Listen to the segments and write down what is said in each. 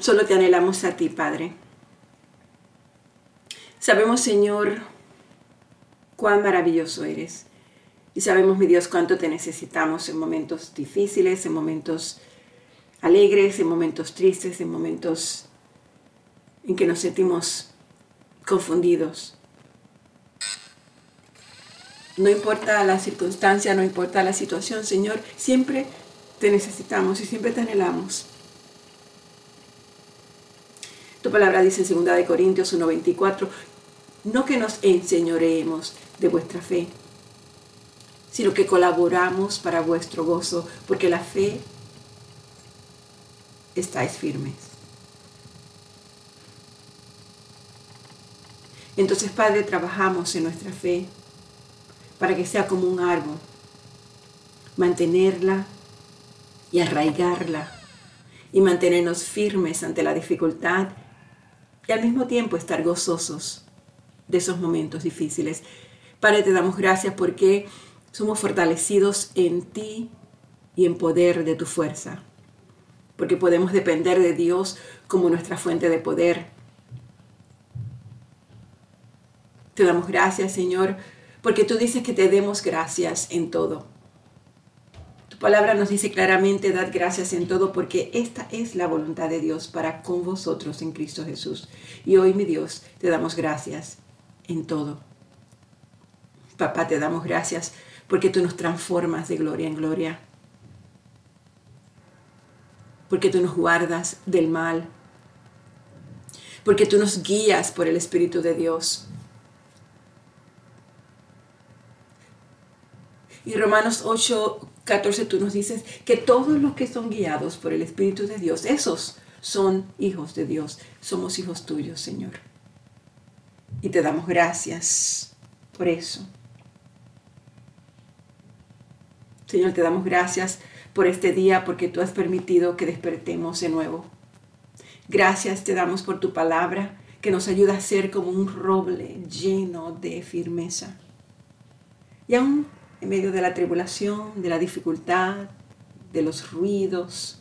Solo te anhelamos a ti, Padre. Sabemos, Señor, cuán maravilloso eres. Y sabemos, mi Dios, cuánto te necesitamos en momentos difíciles, en momentos alegres, en momentos tristes, en momentos en que nos sentimos confundidos. No importa la circunstancia, no importa la situación, Señor, siempre te necesitamos y siempre te anhelamos. Tu palabra dice en 2 Corintios 1:24, no que nos enseñoreemos de vuestra fe, sino que colaboramos para vuestro gozo, porque la fe estáis firmes. Entonces, Padre, trabajamos en nuestra fe para que sea como un árbol, mantenerla y arraigarla y mantenernos firmes ante la dificultad y al mismo tiempo estar gozosos de esos momentos difíciles. Padre, te damos gracias porque somos fortalecidos en ti y en poder de tu fuerza, porque podemos depender de Dios como nuestra fuente de poder. Te damos gracias, Señor, porque tú dices que te demos gracias en todo. Palabra nos dice claramente, dad gracias en todo, porque esta es la voluntad de Dios para con vosotros en Cristo Jesús. Y hoy, mi Dios, te damos gracias en todo. Papá, te damos gracias porque tú nos transformas de gloria en gloria. Porque tú nos guardas del mal. Porque tú nos guías por el Espíritu de Dios. Y Romanos 8, 14 tú nos dices que todos los que son guiados por el Espíritu de Dios, esos son hijos de Dios. Somos hijos tuyos, Señor. Y te damos gracias por eso. Señor, te damos gracias por este día porque tú has permitido que despertemos de nuevo. Gracias te damos por tu palabra que nos ayuda a ser como un roble lleno de firmeza. Y aún en medio de la tribulación, de la dificultad, de los ruidos,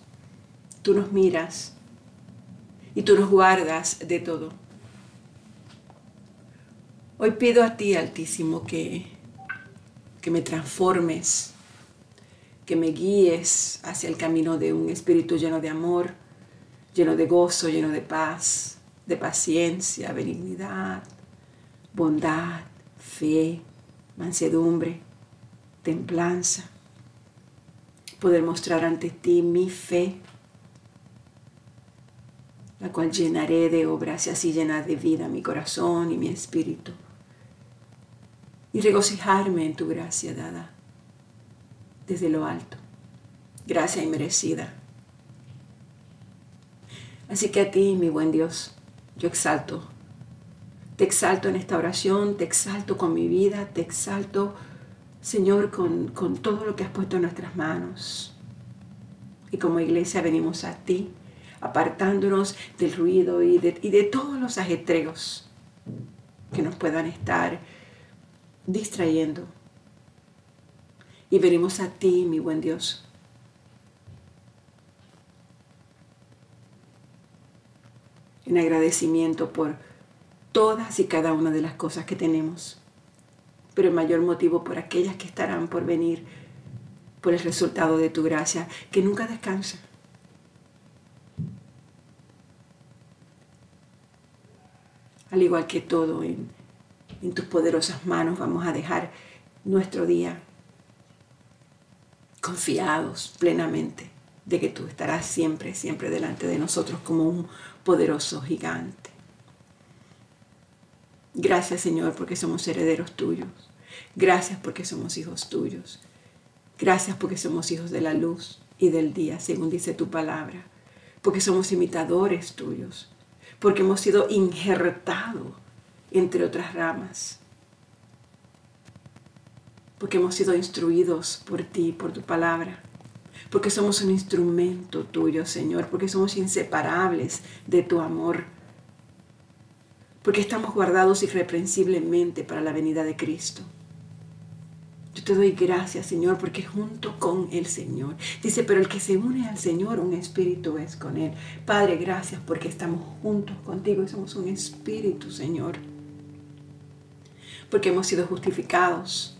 tú nos miras y tú nos guardas de todo. Hoy pido a ti, Altísimo, que, que me transformes, que me guíes hacia el camino de un espíritu lleno de amor, lleno de gozo, lleno de paz, de paciencia, benignidad, bondad, fe, mansedumbre, templanza. Poder mostrar ante ti mi fe, la cual llenaré de obras y así llenar de vida mi corazón y mi espíritu y regocijarme en tu gracia dada desde lo alto. Gracia inmerecida. Así que a ti, mi buen Dios, yo exalto. Te exalto en esta oración, te exalto con mi vida, te exalto, Señor, con, con todo lo que has puesto en nuestras manos. Y como iglesia venimos a ti, apartándonos del ruido y de, y de todos los ajetreos que nos puedan estar distrayendo. Y venimos a ti, mi buen Dios. En agradecimiento por todas y cada una de las cosas que tenemos, pero el mayor motivo por aquellas que estarán por venir, por el resultado de tu gracia, que nunca descansa. Al igual que todo en en tus poderosas manos vamos a dejar nuestro día confiados plenamente de que tú estarás siempre, siempre delante de nosotros como un poderoso gigante. Gracias Señor porque somos herederos tuyos. Gracias porque somos hijos tuyos. Gracias porque somos hijos de la luz y del día, según dice tu palabra. Porque somos imitadores tuyos. Porque hemos sido injertados entre otras ramas. Porque hemos sido instruidos por ti, por tu palabra. Porque somos un instrumento tuyo, Señor. Porque somos inseparables de tu amor. Porque estamos guardados irreprensiblemente para la venida de Cristo. Yo te doy gracias, Señor, porque junto con el Señor. Dice, pero el que se une al Señor, un espíritu es con Él. Padre, gracias porque estamos juntos contigo y somos un espíritu, Señor. Porque hemos sido justificados.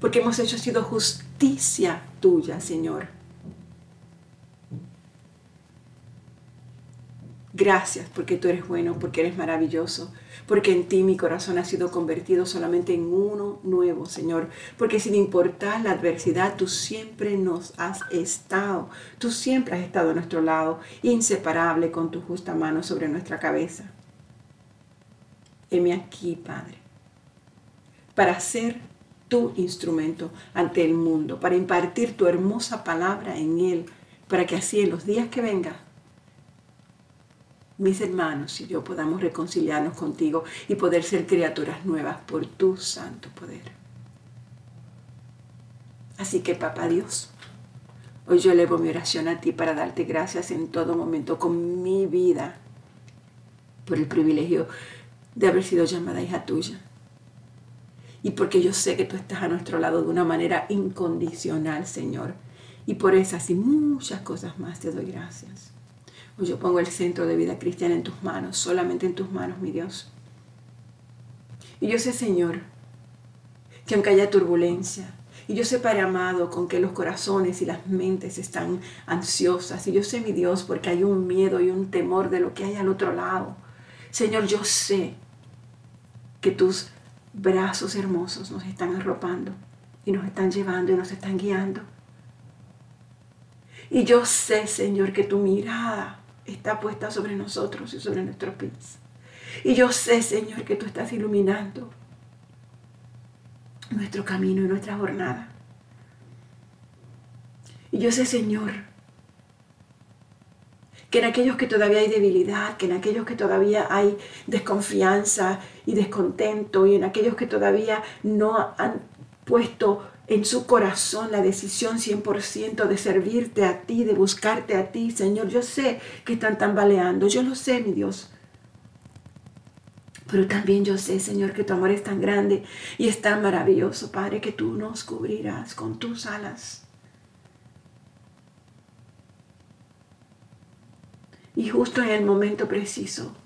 Porque hemos hecho sido justicia tuya, Señor. Gracias porque tú eres bueno, porque eres maravilloso, porque en ti mi corazón ha sido convertido solamente en uno nuevo, Señor. Porque sin importar la adversidad, tú siempre nos has estado, tú siempre has estado a nuestro lado, inseparable con tu justa mano sobre nuestra cabeza. Heme aquí, Padre, para ser tu instrumento ante el mundo, para impartir tu hermosa palabra en él, para que así en los días que vengan mis hermanos y yo podamos reconciliarnos contigo y poder ser criaturas nuevas por tu santo poder. Así que, Papá Dios, hoy yo elevo mi oración a ti para darte gracias en todo momento con mi vida por el privilegio de haber sido llamada hija tuya. Y porque yo sé que tú estás a nuestro lado de una manera incondicional, Señor. Y por esas y muchas cosas más te doy gracias. Hoy yo pongo el centro de vida cristiana en tus manos, solamente en tus manos, mi Dios. Y yo sé, Señor, que aunque haya turbulencia, y yo sé, Padre amado, con que los corazones y las mentes están ansiosas, y yo sé, mi Dios, porque hay un miedo y un temor de lo que hay al otro lado. Señor, yo sé que tus brazos hermosos nos están arropando y nos están llevando y nos están guiando. Y yo sé, Señor, que tu mirada está puesta sobre nosotros y sobre nuestros pies. Y yo sé, Señor, que tú estás iluminando nuestro camino y nuestra jornada. Y yo sé, Señor, que en aquellos que todavía hay debilidad, que en aquellos que todavía hay desconfianza y descontento, y en aquellos que todavía no han puesto en su corazón la decisión 100% de servirte a ti, de buscarte a ti, Señor. Yo sé que están tambaleando, yo lo sé, mi Dios. Pero también yo sé, Señor, que tu amor es tan grande y es tan maravilloso, Padre, que tú nos cubrirás con tus alas. Y justo en el momento preciso,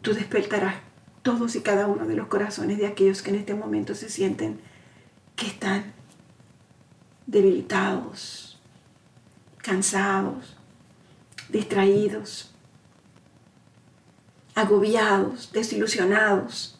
tú despertarás todos y cada uno de los corazones de aquellos que en este momento se sienten que están debilitados, cansados, distraídos, agobiados, desilusionados.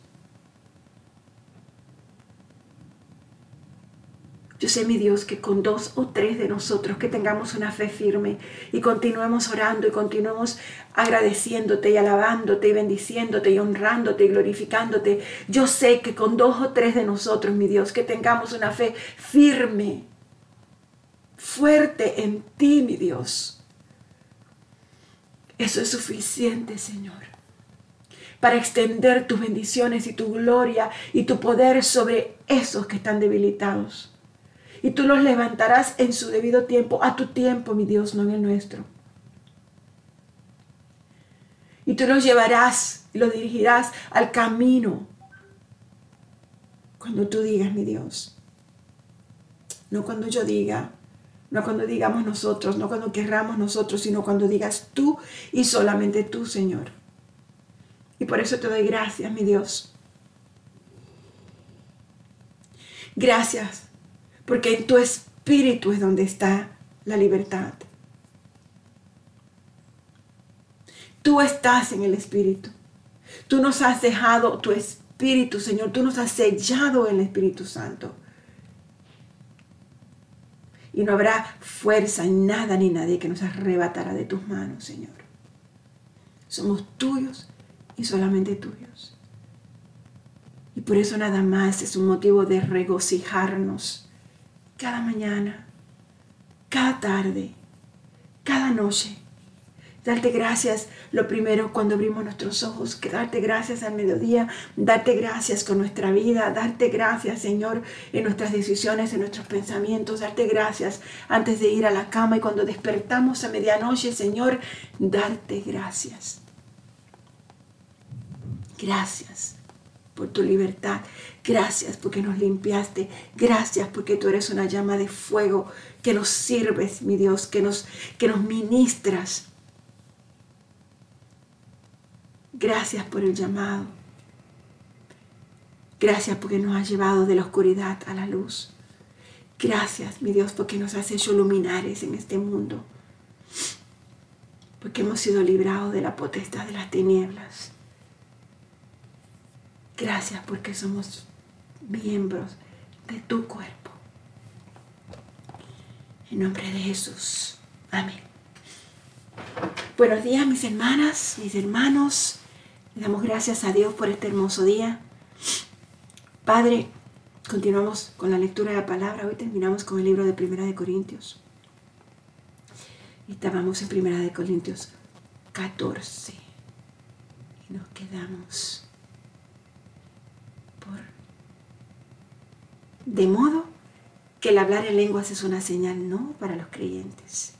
Yo sé, mi Dios, que con dos o tres de nosotros que tengamos una fe firme y continuemos orando y continuemos agradeciéndote y alabándote y bendiciéndote y honrándote y glorificándote. Yo sé que con dos o tres de nosotros, mi Dios, que tengamos una fe firme, fuerte en ti, mi Dios. Eso es suficiente, Señor, para extender tus bendiciones y tu gloria y tu poder sobre esos que están debilitados y tú los levantarás en su debido tiempo, a tu tiempo, mi Dios, no en el nuestro. Y tú los llevarás y los dirigirás al camino cuando tú digas, mi Dios. No cuando yo diga, no cuando digamos nosotros, no cuando querramos nosotros, sino cuando digas tú y solamente tú, Señor. Y por eso te doy gracias, mi Dios. Gracias porque en tu espíritu es donde está la libertad. Tú estás en el espíritu. Tú nos has dejado tu espíritu, Señor. Tú nos has sellado en el Espíritu Santo. Y no habrá fuerza nada ni nadie que nos arrebatará de tus manos, Señor. Somos tuyos y solamente tuyos. Y por eso nada más es un motivo de regocijarnos cada mañana, cada tarde, cada noche. Darte gracias lo primero cuando abrimos nuestros ojos, darte gracias al mediodía, darte gracias con nuestra vida, darte gracias Señor en nuestras decisiones, en nuestros pensamientos, darte gracias antes de ir a la cama y cuando despertamos a medianoche Señor, darte gracias. Gracias. Por tu libertad. Gracias porque nos limpiaste. Gracias porque tú eres una llama de fuego que nos sirves, mi Dios, que nos, que nos ministras. Gracias por el llamado. Gracias porque nos has llevado de la oscuridad a la luz. Gracias, mi Dios, porque nos has hecho luminares en este mundo. Porque hemos sido librados de la potestad de las tinieblas. Gracias porque somos miembros de tu cuerpo. En nombre de Jesús. Amén. Buenos días mis hermanas, mis hermanos. Le damos gracias a Dios por este hermoso día. Padre, continuamos con la lectura de la palabra. Hoy terminamos con el libro de Primera de Corintios. Estábamos en Primera de Corintios 14 y nos quedamos por de modo que el hablar en lenguas es una señal no para los creyentes,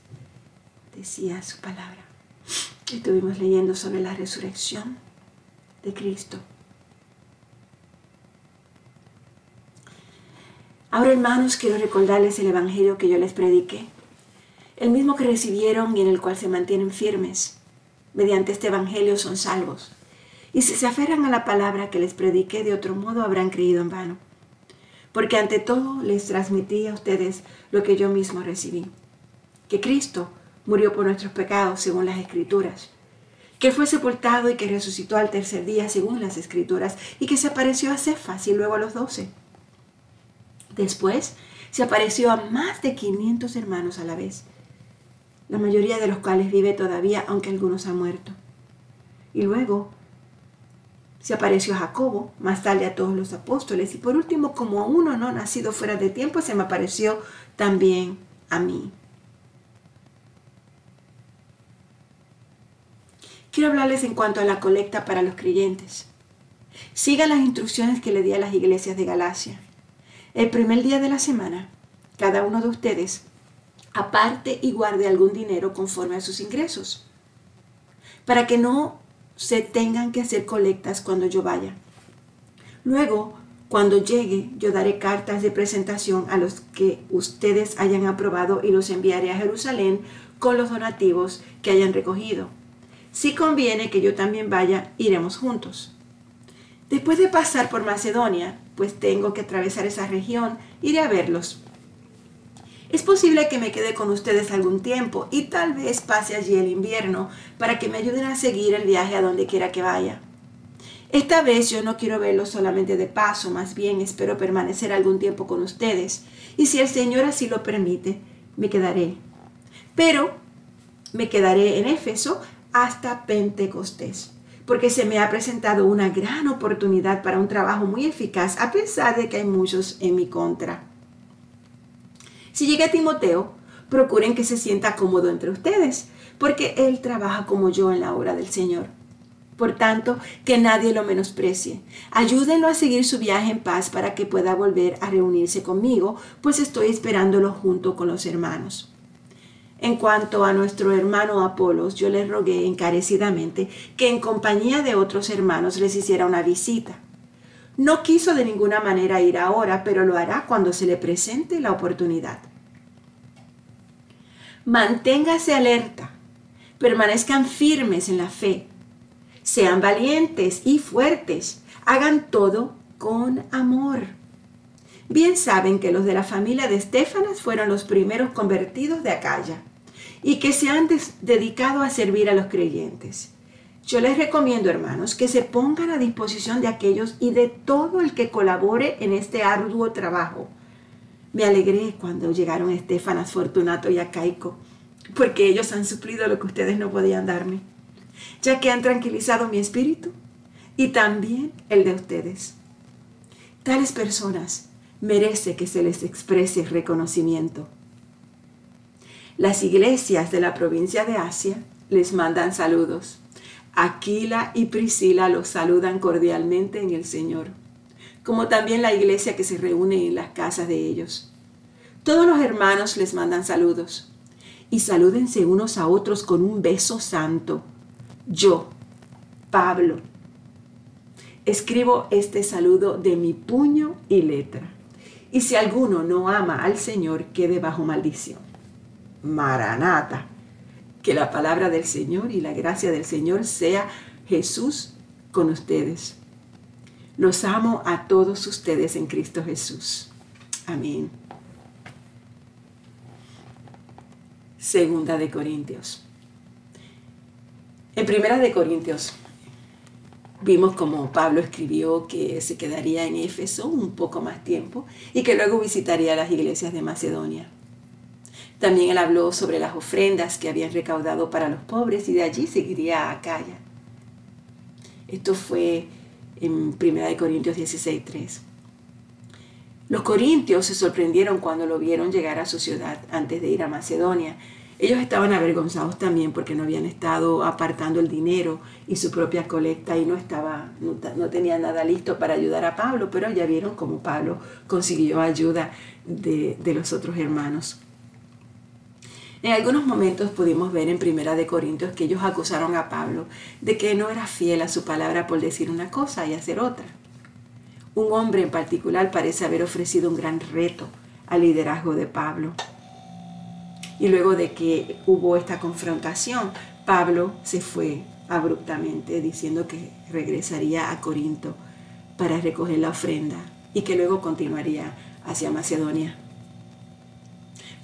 decía su palabra. Estuvimos leyendo sobre la resurrección de Cristo. Ahora, hermanos, quiero recordarles el Evangelio que yo les prediqué, el mismo que recibieron y en el cual se mantienen firmes. Mediante este Evangelio son salvos. Y si se aferran a la palabra que les prediqué, de otro modo habrán creído en vano. Porque ante todo les transmití a ustedes lo que yo mismo recibí. Que Cristo murió por nuestros pecados según las Escrituras. Que fue sepultado y que resucitó al tercer día según las Escrituras. Y que se apareció a Cefas y luego a los doce. Después se apareció a más de 500 hermanos a la vez, la mayoría de los cuales vive todavía, aunque algunos han muerto. Y luego se apareció a Jacobo, más tarde a todos los apóstoles, y por último, como a uno no nacido fuera de tiempo, se me apareció también a mí. Quiero hablarles en cuanto a la colecta para los creyentes. Sigan las instrucciones que le di a las iglesias de Galacia. El primer día de la semana, cada uno de ustedes aparte y guarde algún dinero conforme a sus ingresos, para que no se tengan que hacer colectas cuando yo vaya. Luego, cuando llegue, yo daré cartas de presentación a los que ustedes hayan aprobado y los enviaré a Jerusalén con los donativos que hayan recogido. Si conviene que yo también vaya, iremos juntos. Después de pasar por Macedonia, pues tengo que atravesar esa región, iré a verlos. Es posible que me quede con ustedes algún tiempo y tal vez pase allí el invierno para que me ayuden a seguir el viaje a donde quiera que vaya. Esta vez yo no quiero verlos solamente de paso, más bien espero permanecer algún tiempo con ustedes y si el Señor así lo permite, me quedaré. Pero me quedaré en Éfeso hasta Pentecostés porque se me ha presentado una gran oportunidad para un trabajo muy eficaz, a pesar de que hay muchos en mi contra. Si llega Timoteo, procuren que se sienta cómodo entre ustedes, porque él trabaja como yo en la obra del Señor. Por tanto, que nadie lo menosprecie. Ayúdenlo a seguir su viaje en paz para que pueda volver a reunirse conmigo, pues estoy esperándolo junto con los hermanos. En cuanto a nuestro hermano Apolos, yo le rogué encarecidamente que en compañía de otros hermanos les hiciera una visita. No quiso de ninguna manera ir ahora, pero lo hará cuando se le presente la oportunidad. Manténgase alerta, permanezcan firmes en la fe, sean valientes y fuertes, hagan todo con amor. Bien saben que los de la familia de Estefanas fueron los primeros convertidos de Acaya y que se han dedicado a servir a los creyentes. Yo les recomiendo, hermanos, que se pongan a disposición de aquellos y de todo el que colabore en este arduo trabajo. Me alegré cuando llegaron Estefanas, Fortunato y Acaico, porque ellos han suplido lo que ustedes no podían darme, ya que han tranquilizado mi espíritu y también el de ustedes. Tales personas merece que se les exprese reconocimiento. Las iglesias de la provincia de Asia les mandan saludos. Aquila y Priscila los saludan cordialmente en el Señor, como también la iglesia que se reúne en las casas de ellos. Todos los hermanos les mandan saludos y salúdense unos a otros con un beso santo. Yo, Pablo, escribo este saludo de mi puño y letra. Y si alguno no ama al Señor, quede bajo maldición. Maranata. Que la palabra del Señor y la gracia del Señor sea Jesús con ustedes. Los amo a todos ustedes en Cristo Jesús. Amén. Segunda de Corintios. En Primera de Corintios vimos como Pablo escribió que se quedaría en Éfeso un poco más tiempo y que luego visitaría las iglesias de Macedonia. También él habló sobre las ofrendas que habían recaudado para los pobres y de allí seguiría a Acaya. Esto fue en 1 Corintios 16.3. Los corintios se sorprendieron cuando lo vieron llegar a su ciudad antes de ir a Macedonia. Ellos estaban avergonzados también porque no habían estado apartando el dinero y su propia colecta y no, estaba, no, tenía nada listo para ayudar a Pablo, pero ya vieron cómo Pablo consiguió ayuda de, de los otros hermanos. En algunos momentos pudimos ver en Primera de Corintios que ellos acusaron a Pablo de que no era fiel a su palabra por decir una cosa y hacer otra. Un hombre en particular parece haber ofrecido un gran reto al liderazgo de Pablo. Y luego de que hubo esta confrontación, Pablo se fue abruptamente diciendo que regresaría a Corinto para recoger la ofrenda y que luego continuaría hacia Macedonia.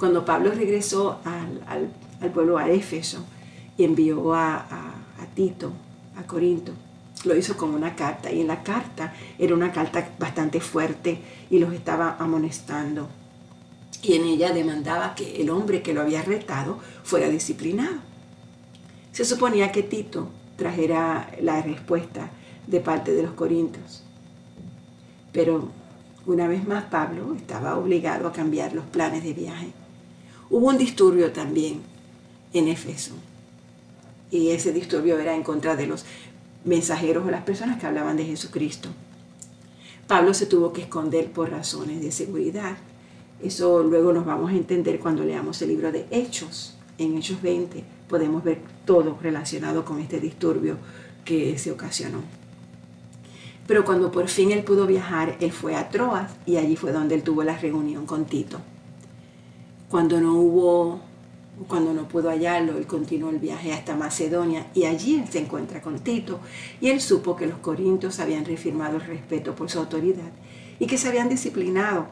Cuando Pablo regresó al, pueblo a Éfeso y envió a, Tito, a Corinto, lo hizo con una carta y en la carta era una carta bastante fuerte y los estaba amonestando. Y en ella demandaba que el hombre que lo había retado fuera disciplinado. Se suponía que Tito trajera la respuesta de parte de los corintios. Pero una vez más Pablo estaba obligado a cambiar los planes de viaje. Hubo un disturbio también en Éfeso. Y ese disturbio era en contra de los mensajeros o las personas que hablaban de Jesucristo. Pablo se tuvo que esconder por razones de seguridad. Eso luego nos vamos a entender cuando leamos el libro de Hechos. En Hechos 20 podemos ver todo relacionado con este disturbio que se ocasionó. Pero cuando por fin él pudo viajar, él fue a Troas y allí fue donde él tuvo la reunión con Tito. Cuando no hubo, cuando no pudo hallarlo, él continuó el viaje hasta Macedonia y allí él se encuentra con Tito y él supo que los corintios habían reafirmado el respeto por su autoridad y que se habían disciplinado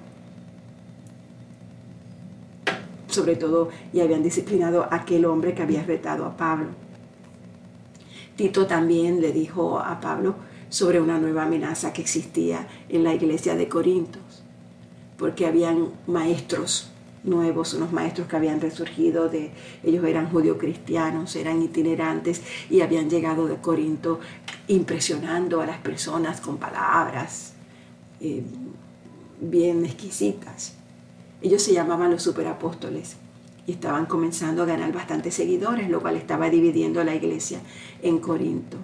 sobre todo y habían disciplinado a aquel hombre que había retado a Pablo. Tito también le dijo a Pablo sobre una nueva amenaza que existía en la iglesia de Corintios, porque habían maestros nuevos, unos maestros que habían resurgido de, ellos eran judio-cristianos, eran itinerantes y habían llegado de Corinto impresionando a las personas con palabras eh, bien exquisitas. Ellos se llamaban los superapóstoles y estaban comenzando a ganar bastantes seguidores, lo cual estaba dividiendo la iglesia en Corinto.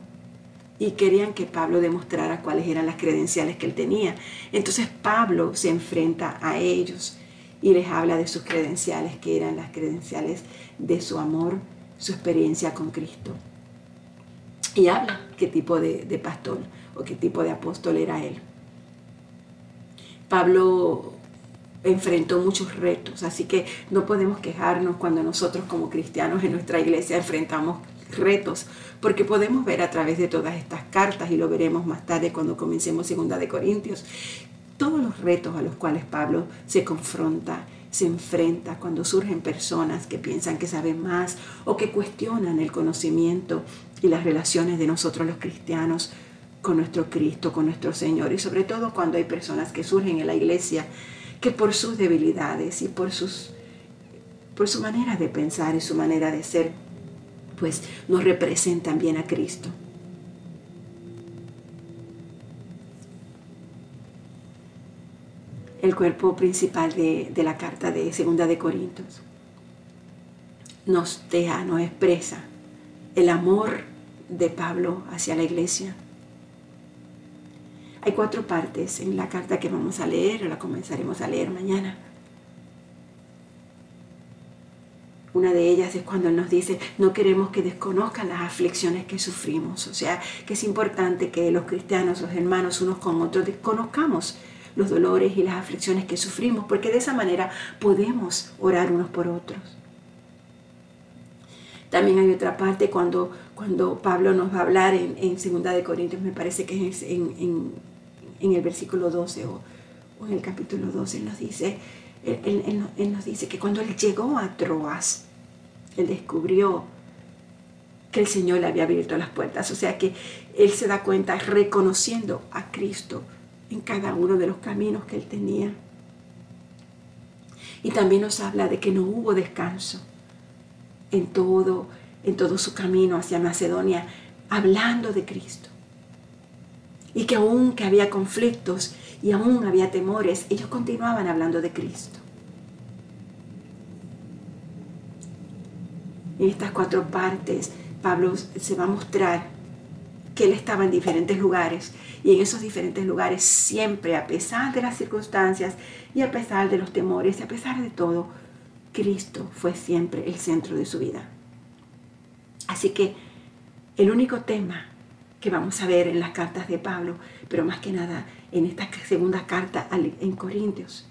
Y querían que Pablo demostrara cuáles eran las credenciales que él tenía. Entonces Pablo se enfrenta a ellos y les habla de sus credenciales, que eran las credenciales de su amor, su experiencia con Cristo. Y habla qué tipo de, pastor o qué tipo de apóstol era él. Pablo enfrentó muchos retos, así que no podemos quejarnos cuando nosotros como cristianos en nuestra iglesia enfrentamos retos, porque podemos ver a través de todas estas cartas, y lo veremos más tarde cuando comencemos segunda de Corintios, todos los retos a los cuales Pablo se confronta, se enfrenta cuando surgen personas que piensan que saben más o que cuestionan el conocimiento y las relaciones de nosotros los cristianos con nuestro Cristo, con nuestro Señor y sobre todo cuando hay personas que surgen en la iglesia que por sus debilidades y por sus por su manera de pensar y su manera de ser, pues nos representan bien a Cristo. El cuerpo principal de, la carta de Segunda de Corintios. Nos deja, nos expresa el amor de Pablo hacia la iglesia. Hay cuatro partes en la carta que vamos a leer, la comenzaremos a leer mañana. Una de ellas es cuando Él nos dice, no queremos que desconozcan las aflicciones que sufrimos. O sea, que es importante que los cristianos, los hermanos, unos con otros, desconozcamos los dolores y las aflicciones que sufrimos, porque de esa manera podemos orar unos por otros. También hay otra parte cuando, cuando Pablo nos va a hablar en, en 2 de Corintios, me parece que es en, el versículo 12 o, en el capítulo 12, nos dice, él, nos dice que cuando él llegó a Troas, él descubrió que el Señor le había abierto las puertas. O sea que él se da cuenta reconociendo a Cristo en cada uno de los caminos que él tenía. Y también nos habla de que no hubo descanso en todo, en todo su camino hacia Macedonia, hablando de Cristo. Y que aún que había conflictos y aún había temores, ellos continuaban hablando de Cristo. En estas cuatro partes, Pablo se va a mostrar que él estaba en diferentes lugares y en esos diferentes lugares siempre, a pesar de las circunstancias y a pesar de los temores y a pesar de todo, Cristo fue siempre el centro de su vida. Así que el único tema que vamos a ver en las cartas de Pablo, pero más que nada en esta segunda carta en Corintios,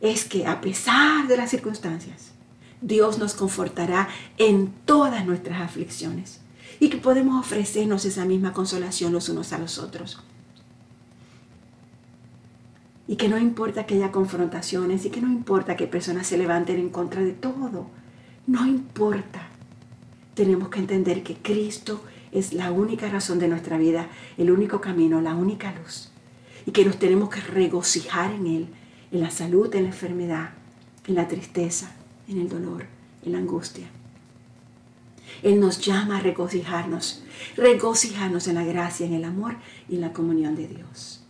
es que a pesar de las circunstancias, Dios nos confortará en todas nuestras aflicciones y que podemos ofrecernos esa misma consolación los unos a los otros. Y que no importa que haya confrontaciones y que no importa que personas se levanten en contra de todo, no importa. Tenemos que entender que Cristo es la única razón de nuestra vida, el único camino, la única luz. Y que nos tenemos que regocijar en Él, en la salud, en la enfermedad, en la tristeza, en el dolor, en la angustia. Él nos llama a regocijarnos, regocijarnos en la gracia, en el amor y en la comunión de Dios.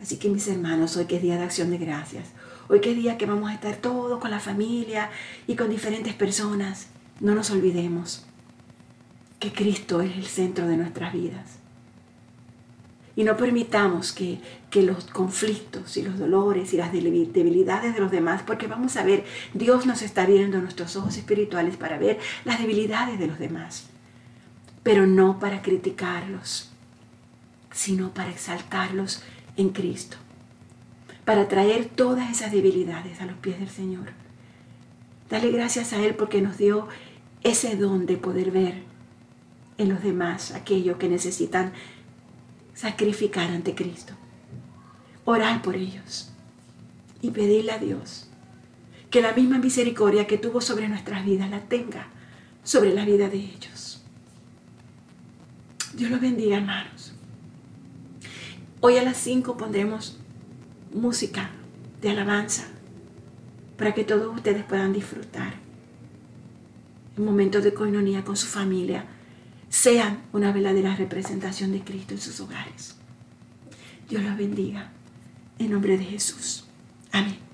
Así que mis hermanos, hoy que es día de acción de gracias, hoy que es día que vamos a estar todos con la familia y con diferentes personas, no nos olvidemos que Cristo es el centro de nuestras vidas. Y no permitamos que, los conflictos y los dolores y las debilidades de los demás, porque vamos a ver, Dios nos está viendo nuestros ojos espirituales para ver las debilidades de los demás, pero no para criticarlos, sino para exaltarlos en Cristo, para traer todas esas debilidades a los pies del Señor. Dale gracias a Él porque nos dio ese don de poder ver en los demás aquellos que necesitan sacrificar ante Cristo. Orar por ellos y pedirle a Dios que la misma misericordia que tuvo sobre nuestras vidas la tenga sobre la vida de ellos. Dios los bendiga, hermanos. Hoy a las 5 pondremos música de alabanza para que todos ustedes puedan disfrutar en momentos de coinonía con su familia sean una verdadera representación de Cristo en sus hogares. Dios los bendiga. En nombre de Jesús. Amén.